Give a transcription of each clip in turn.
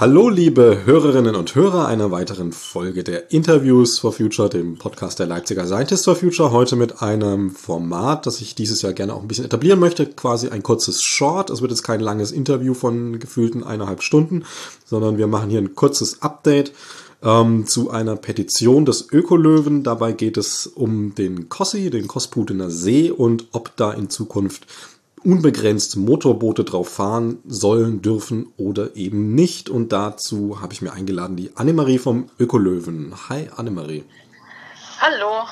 Hallo, liebe Hörerinnen und Hörer einer weiteren Folge der Interviews for Future, dem Podcast der Leipziger Scientists for Future. Heute mit einem Format, das ich dieses Jahr gerne auch ein bisschen etablieren möchte, quasi ein kurzes Short. Es wird jetzt kein langes Interview von gefühlten eineinhalb Stunden, sondern wir machen hier ein kurzes Update ähm, zu einer Petition des Ökolöwen. Dabei geht es um den Kossi, den Kosputener See und ob da in Zukunft unbegrenzt Motorboote drauf fahren sollen, dürfen oder eben nicht. Und dazu habe ich mir eingeladen die Annemarie vom Ökolöwen. Hi Annemarie. Hallo.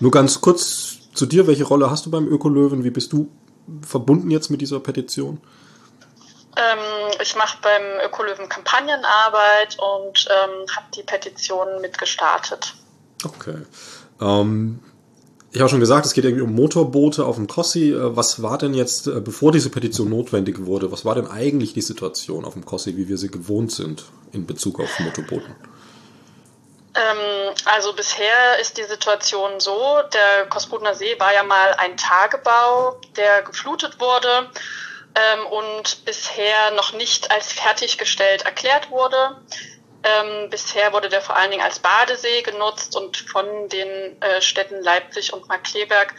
Nur ganz kurz zu dir, welche Rolle hast du beim Ökolöwen? Wie bist du verbunden jetzt mit dieser Petition? Ähm, ich mache beim Ökolöwen Kampagnenarbeit und ähm, habe die Petition mitgestartet. Okay. Ähm, ich habe schon gesagt, es geht irgendwie um Motorboote auf dem Kossi. Äh, was war denn jetzt, äh, bevor diese Petition notwendig wurde, was war denn eigentlich die Situation auf dem Kossi, wie wir sie gewohnt sind in Bezug auf Motorbooten? Ähm, also bisher ist die Situation so, der Kosputener See war ja mal ein Tagebau, der geflutet wurde ähm, und bisher noch nicht als fertiggestellt erklärt wurde. Ähm, bisher wurde der vor allen Dingen als Badesee genutzt und von den äh, Städten Leipzig und Markleberg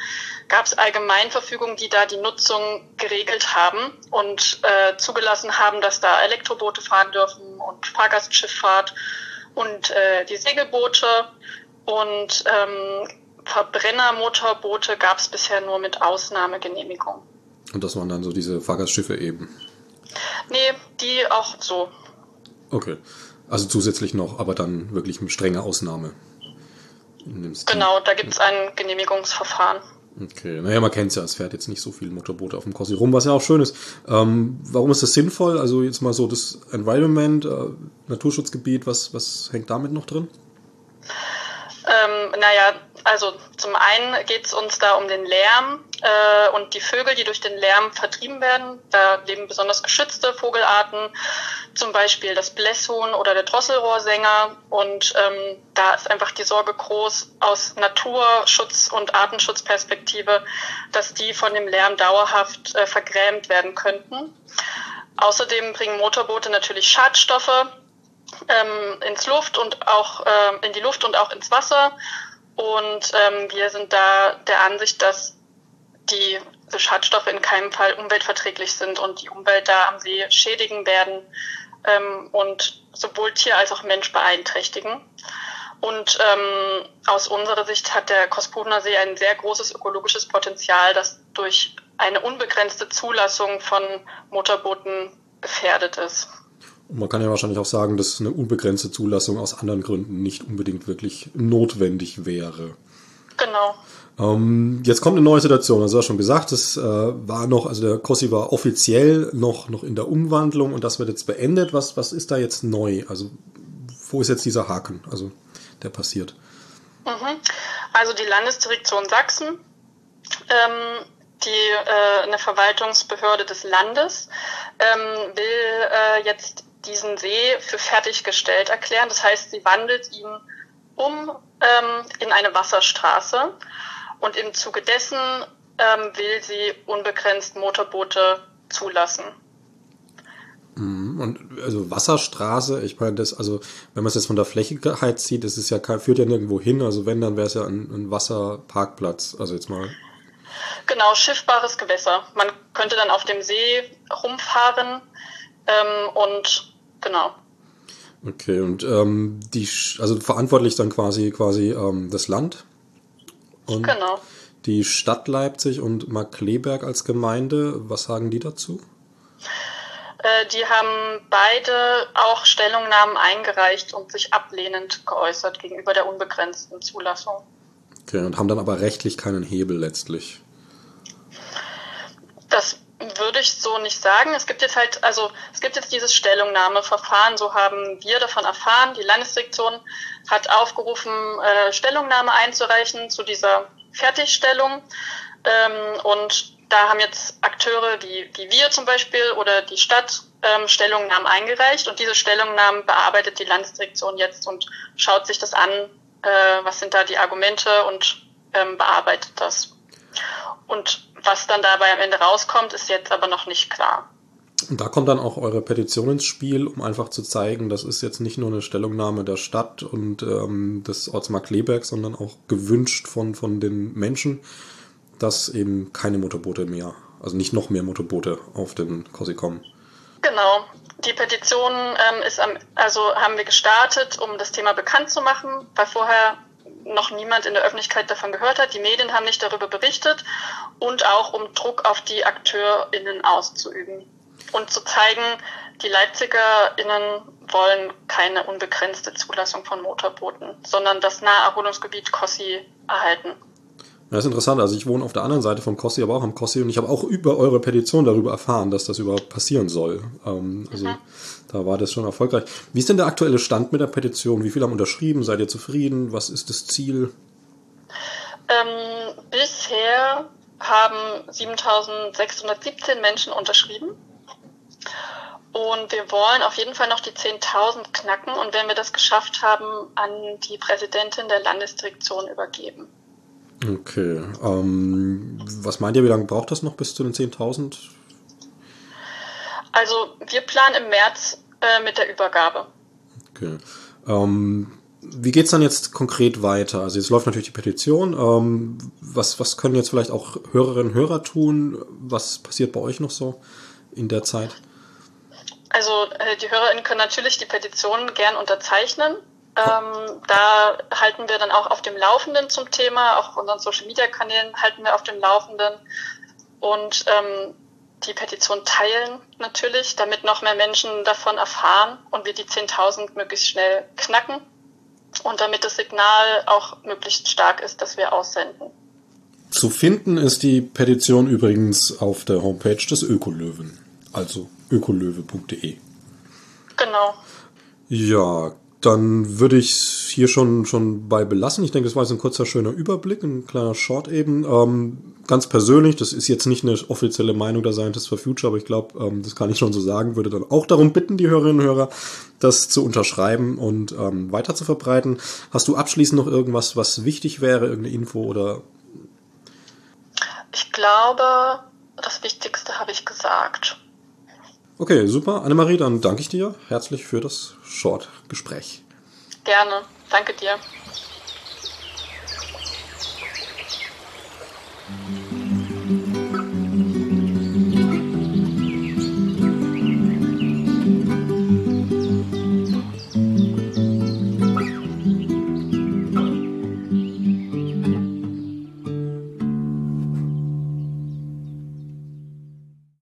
gab es Allgemeinverfügungen, die da die Nutzung geregelt haben und äh, zugelassen haben, dass da Elektroboote fahren dürfen und Fahrgastschifffahrt und äh, die Segelboote und ähm, Verbrennermotorboote gab es bisher nur mit Ausnahmegenehmigung. Und das waren dann so diese Fahrgastschiffe eben? Nee, die auch so. Okay. Also zusätzlich noch, aber dann wirklich eine strenge Ausnahme. Genau, da gibt es ein Genehmigungsverfahren. Okay, naja, man kennt es ja, es fährt jetzt nicht so viel Motorboote auf dem Kossi rum, was ja auch schön ist. Ähm, warum ist das sinnvoll? Also jetzt mal so das Environment, äh, Naturschutzgebiet, was, was hängt damit noch drin? Ähm, naja, also zum einen geht es uns da um den Lärm äh, und die Vögel, die durch den Lärm vertrieben werden. Da leben besonders geschützte Vogelarten, zum Beispiel das Blässhuhn oder der Drosselrohrsänger. Und ähm, da ist einfach die Sorge groß aus Naturschutz- und Artenschutzperspektive, dass die von dem Lärm dauerhaft äh, vergrämt werden könnten. Außerdem bringen Motorboote natürlich Schadstoffe ähm, ins Luft und auch äh, in die Luft und auch ins Wasser. Und ähm, wir sind da der Ansicht, dass die Schadstoffe in keinem Fall umweltverträglich sind und die Umwelt da am See schädigen werden ähm, und sowohl Tier als auch Mensch beeinträchtigen. Und ähm, aus unserer Sicht hat der Kospudener See ein sehr großes ökologisches Potenzial, das durch eine unbegrenzte Zulassung von Motorbooten gefährdet ist. Und man kann ja wahrscheinlich auch sagen, dass eine unbegrenzte Zulassung aus anderen Gründen nicht unbedingt wirklich notwendig wäre. Genau. Ähm, jetzt kommt eine neue Situation. Also, du hast schon gesagt, es äh, war noch, also der Kossi war offiziell noch, noch in der Umwandlung und das wird jetzt beendet. Was, was ist da jetzt neu? Also, wo ist jetzt dieser Haken, also der passiert? Mhm. Also, die Landesdirektion Sachsen, ähm, die äh, eine Verwaltungsbehörde des Landes, ähm, will äh, jetzt diesen See für fertiggestellt erklären. Das heißt, sie wandelt ihn um ähm, in eine Wasserstraße. Und im Zuge dessen ähm, will sie unbegrenzt Motorboote zulassen. Mhm. Und also Wasserstraße, ich meine, das, also wenn man es jetzt von der Flächigkeit sieht, das ist ja führt ja nirgendwo hin. Also wenn, dann wäre es ja ein, ein Wasserparkplatz. Also jetzt mal. Genau, schiffbares Gewässer. Man könnte dann auf dem See rumfahren ähm, und genau. Okay, und ähm, die, also verantwortlich dann quasi quasi ähm, das Land und genau. die Stadt Leipzig und Markleberg als Gemeinde, was sagen die dazu? Äh, die haben beide auch Stellungnahmen eingereicht und sich ablehnend geäußert gegenüber der unbegrenzten Zulassung. Okay, und haben dann aber rechtlich keinen Hebel letztlich. Das würde ich so nicht sagen. Es gibt jetzt halt, also es gibt jetzt dieses Stellungnahmeverfahren, so haben wir davon erfahren. Die Landesdirektion hat aufgerufen, äh, Stellungnahme einzureichen zu dieser Fertigstellung. Ähm, und da haben jetzt Akteure wie, wie wir zum Beispiel oder die Stadt ähm, Stellungnahmen eingereicht und diese Stellungnahmen bearbeitet die Landesdirektion jetzt und schaut sich das an, äh, was sind da die Argumente und ähm, bearbeitet das. Und was dann dabei am Ende rauskommt, ist jetzt aber noch nicht klar. Und da kommt dann auch eure Petition ins Spiel, um einfach zu zeigen, das ist jetzt nicht nur eine Stellungnahme der Stadt und ähm, des Ortsmark Leberg, sondern auch gewünscht von, von den Menschen, dass eben keine Motorboote mehr, also nicht noch mehr Motorboote auf den Kossi kommen. Genau. Die Petition ähm, ist am, also haben wir gestartet, um das Thema bekannt zu machen, weil vorher noch niemand in der Öffentlichkeit davon gehört hat. Die Medien haben nicht darüber berichtet und auch um Druck auf die AkteurInnen auszuüben und zu zeigen, die LeipzigerInnen wollen keine unbegrenzte Zulassung von Motorbooten, sondern das Naherholungsgebiet Kossi erhalten. Das ist interessant. Also ich wohne auf der anderen Seite vom Kossi, aber auch am Kossi und ich habe auch über eure Petition darüber erfahren, dass das überhaupt passieren soll. Ähm, also mhm. da war das schon erfolgreich. Wie ist denn der aktuelle Stand mit der Petition? Wie viele haben unterschrieben? Seid ihr zufrieden? Was ist das Ziel? Ähm, bisher haben 7617 Menschen unterschrieben. Und wir wollen auf jeden Fall noch die 10.000 knacken und wenn wir das geschafft haben, an die Präsidentin der Landesdirektion übergeben. Okay. Ähm, was meint ihr, wie lange braucht das noch bis zu den 10.000? Also wir planen im März äh, mit der Übergabe. Okay. Ähm, wie es dann jetzt konkret weiter? Also jetzt läuft natürlich die Petition. Ähm, was, was können jetzt vielleicht auch Hörerinnen und Hörer tun? Was passiert bei euch noch so in der Zeit? Also äh, die HörerInnen können natürlich die Petition gern unterzeichnen. Ähm, da halten wir dann auch auf dem Laufenden zum Thema, auch auf unseren Social Media Kanälen halten wir auf dem Laufenden und ähm, die Petition teilen natürlich, damit noch mehr Menschen davon erfahren und wir die 10.000 möglichst schnell knacken und damit das Signal auch möglichst stark ist, dass wir aussenden. Zu finden ist die Petition übrigens auf der Homepage des Ökolöwen, also ökolöwe.de. Genau. Ja, dann würde ich es hier schon, schon bei belassen. Ich denke, das war jetzt ein kurzer, schöner Überblick, ein kleiner Short eben. Ähm, ganz persönlich, das ist jetzt nicht eine offizielle Meinung der Scientists for Future, aber ich glaube, ähm, das kann ich schon so sagen, würde dann auch darum bitten, die Hörerinnen und Hörer, das zu unterschreiben und ähm, weiter zu verbreiten. Hast du abschließend noch irgendwas, was wichtig wäre, irgendeine Info oder? Ich glaube, das Wichtigste habe ich gesagt. Okay, super. Annemarie, dann danke ich dir herzlich für das Short-Gespräch. Gerne. Danke dir.